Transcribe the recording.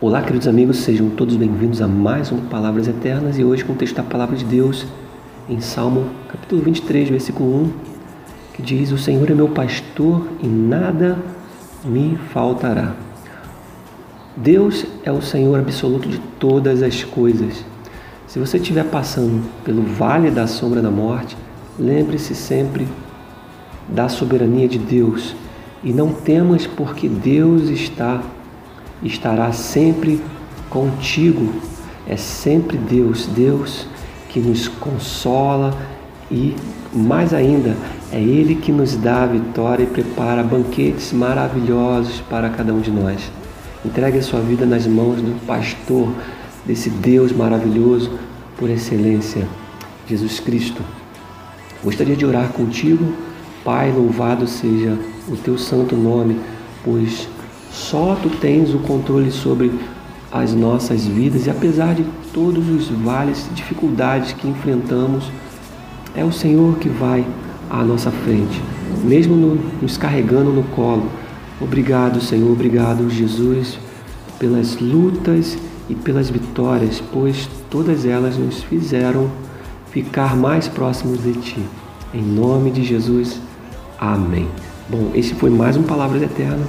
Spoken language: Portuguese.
Olá, queridos amigos, sejam todos bem-vindos a mais um Palavras Eternas e hoje com o texto da Palavra de Deus em Salmo capítulo 23, versículo 1, que diz: O Senhor é meu pastor e nada me faltará. Deus é o Senhor absoluto de todas as coisas. Se você estiver passando pelo vale da sombra da morte, lembre-se sempre da soberania de Deus e não temas, porque Deus está estará sempre contigo. É sempre Deus, Deus que nos consola e mais ainda, é Ele que nos dá a vitória e prepara banquetes maravilhosos para cada um de nós. Entregue a sua vida nas mãos do pastor, desse Deus maravilhoso por excelência, Jesus Cristo. Gostaria de orar contigo, Pai, louvado seja o teu santo nome, pois só tu tens o controle sobre as nossas vidas e apesar de todos os vales, dificuldades que enfrentamos, é o Senhor que vai à nossa frente, mesmo no, nos carregando no colo. Obrigado, Senhor, obrigado, Jesus, pelas lutas e pelas vitórias, pois todas elas nos fizeram ficar mais próximos de Ti. Em nome de Jesus, amém. Bom, esse foi mais um Palavras Eternas.